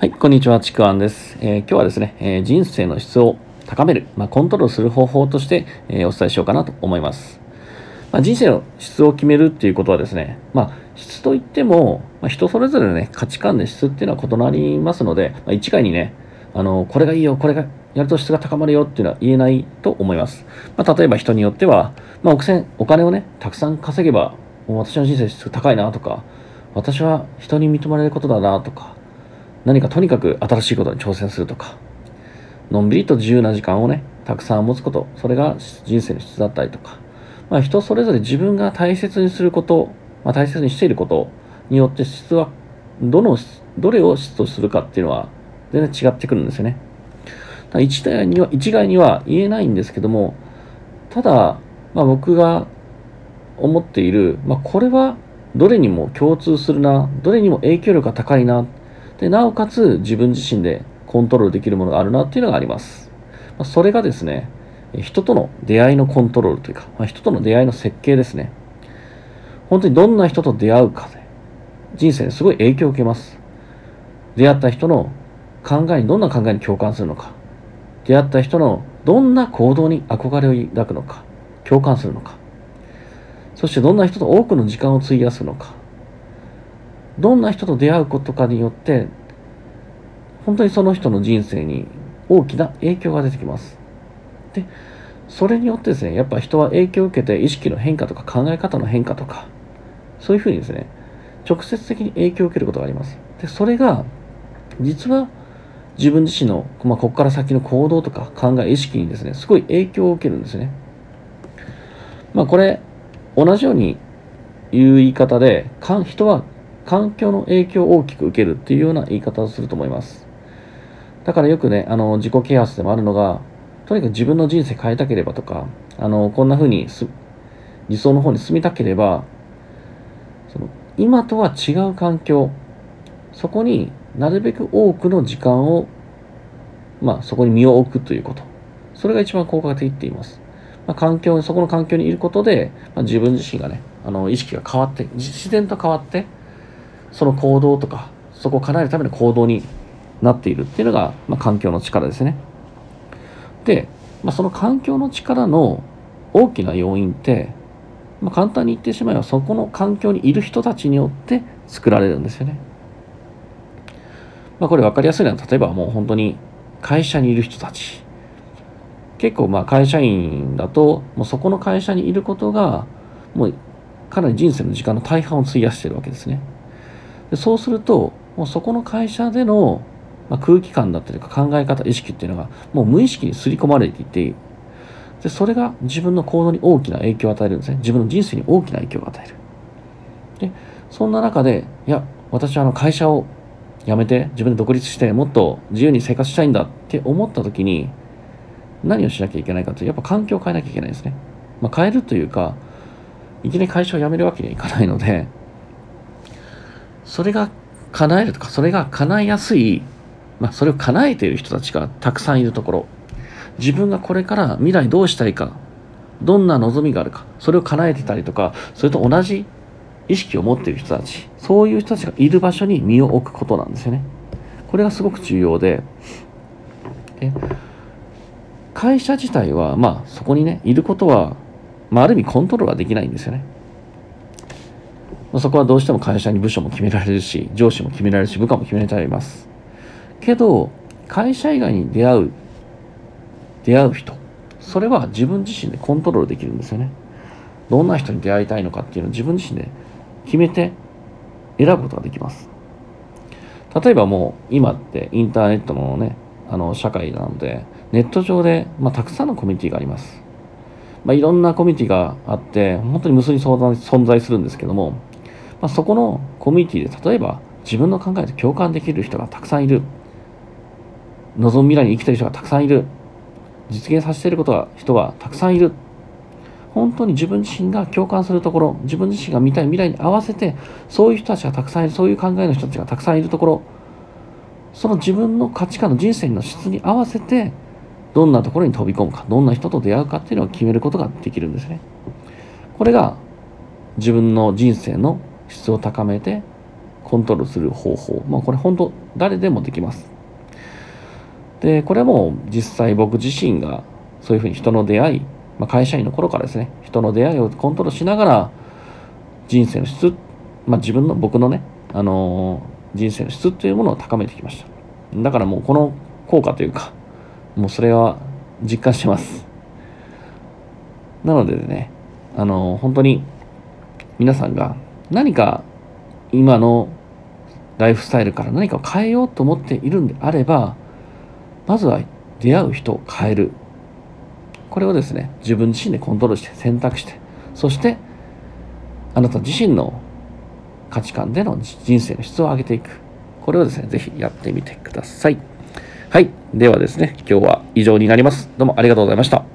はい、こんにちは、ちくわんです。えー、今日はですね、えー、人生の質を高める、まあ、コントロールする方法として、えー、お伝えしようかなと思います。まあ、人生の質を決めるっていうことはですね、まあ、質といっても、まあ、人それぞれね、価値観で質っていうのは異なりますので、まあ、一概にね、あの、これがいいよ、これがやると質が高まるよっていうのは言えないと思います。まあ、例えば人によっては、まあ、お金をね、たくさん稼げば、私の人生質が高いなとか、私は人に認められることだなとか、何かとにかく新しいことに挑戦するとか、のんびりと自由な時間をね、たくさん持つこと、それが人生の質だったりとか、まあ、人それぞれ自分が大切にすること、まあ、大切にしていることによって質は、どの、どれを質とするかっていうのは全然違ってくるんですよね。一概には、一概には言えないんですけども、ただ、まあ、僕が思っている、まあ、これはどれにも共通するな、どれにも影響力が高いな、で、なおかつ自分自身でコントロールできるものがあるなっていうのがあります。まあ、それがですね、人との出会いのコントロールというか、まあ、人との出会いの設計ですね。本当にどんな人と出会うかで、人生にすごい影響を受けます。出会った人の考えにどんな考えに共感するのか。出会った人のどんな行動に憧れを抱くのか。共感するのか。そしてどんな人と多くの時間を費やすのか。どんな人と出会うことかによって本当にその人の人生に大きな影響が出てきます。でそれによってですねやっぱ人は影響を受けて意識の変化とか考え方の変化とかそういうふうにですね直接的に影響を受けることがあります。でそれが実は自分自身の、まあ、ここから先の行動とか考え意識にですねすごい影響を受けるんですね。まあこれ同じように言う言い方で人は環境の影響を大きく受けるっていうような言い方をすると思います。だからよくね、あの、自己啓発でもあるのが、とにかく自分の人生変えたければとか、あの、こんな風に理想の方に進みたければ、その、今とは違う環境、そこになるべく多くの時間を、まあ、そこに身を置くということ。それが一番効果的って言います。まあ、環境、そこの環境にいることで、まあ、自分自身がね、あの、意識が変わって、自然と変わって、その行動とかそこを叶えるための行動になっているっていうのが、まあ、環境の力ですね。で、まあ、その環境の力の大きな要因って、まあ、簡単に言ってしまえばそこの環境にいる人たちによって作られるんですよね。まあ、これ分かりやすいのは例えばもう本当に会社にいる人たち結構まあ会社員だともうそこの会社にいることがもうかなり人生の時間の大半を費やしているわけですね。でそうするともうそこの会社での、まあ、空気感だったりとか考え方意識っていうのがもう無意識に刷り込まれていてでそれが自分の行動に大きな影響を与えるんですね。自分の人生に大きな影響を与える。でそんな中でいや私はあの会社を辞めて自分で独立してもっと自由に生活したいんだって思った時に何をしなきゃいけないかというとやっぱ環境を変えなきゃいけないですね、まあ、変えるというかいきなり会社を辞めるわけにはいかないのでそれが叶えるとか、それが叶えやすい、まあ、それを叶えている人たちがたくさんいるところ、自分がこれから未来どうしたいか、どんな望みがあるか、それを叶えてたりとか、それと同じ意識を持っている人たち、そういう人たちがいる場所に身を置くことなんですよね。これがすごく重要で、え会社自体は、まあ、そこにね、いることは、まあ、ある意味コントロールはできないんですよね。そこはどうしても会社に部署も決められるし、上司も決められるし、部下も決められます。けど、会社以外に出会う、出会う人、それは自分自身でコントロールできるんですよね。どんな人に出会いたいのかっていうのを自分自身で決めて選ぶことができます。例えばもう今ってインターネットのね、あの社会なので、ネット上で、まあ、たくさんのコミュニティがあります。まあ、いろんなコミュニティがあって、本当に無数に存在するんですけども、まあ、そこのコミュニティで例えば自分の考えと共感できる人がたくさんいる。望む未来に生きてる人がたくさんいる。実現させていることが人がたくさんいる。本当に自分自身が共感するところ自分自身が見たい未来に合わせてそういう人たちがたくさんいる。そういう考えの人たちがたくさんいるところ。その自分の価値観の人生の質に合わせてどんなところに飛び込むかどんな人と出会うかっていうのを決めることができるんですね。これが自分の人生の質を高めてコントロールする方法。まあ、これ本当誰でもできます。で、これも実際僕自身がそういうふうに人の出会い、まあ、会社員の頃からですね、人の出会いをコントロールしながら人生の質、まあ、自分の僕のね、あのー、人生の質というものを高めてきました。だからもうこの効果というか、もうそれは実感してます。なのでね、あのー、本当に皆さんが何か今のライフスタイルから何かを変えようと思っているんであれば、まずは出会う人を変える。これをですね、自分自身でコントロールして選択して、そしてあなた自身の価値観での人生の質を上げていく。これをですね、ぜひやってみてください。はい。ではですね、今日は以上になります。どうもありがとうございました。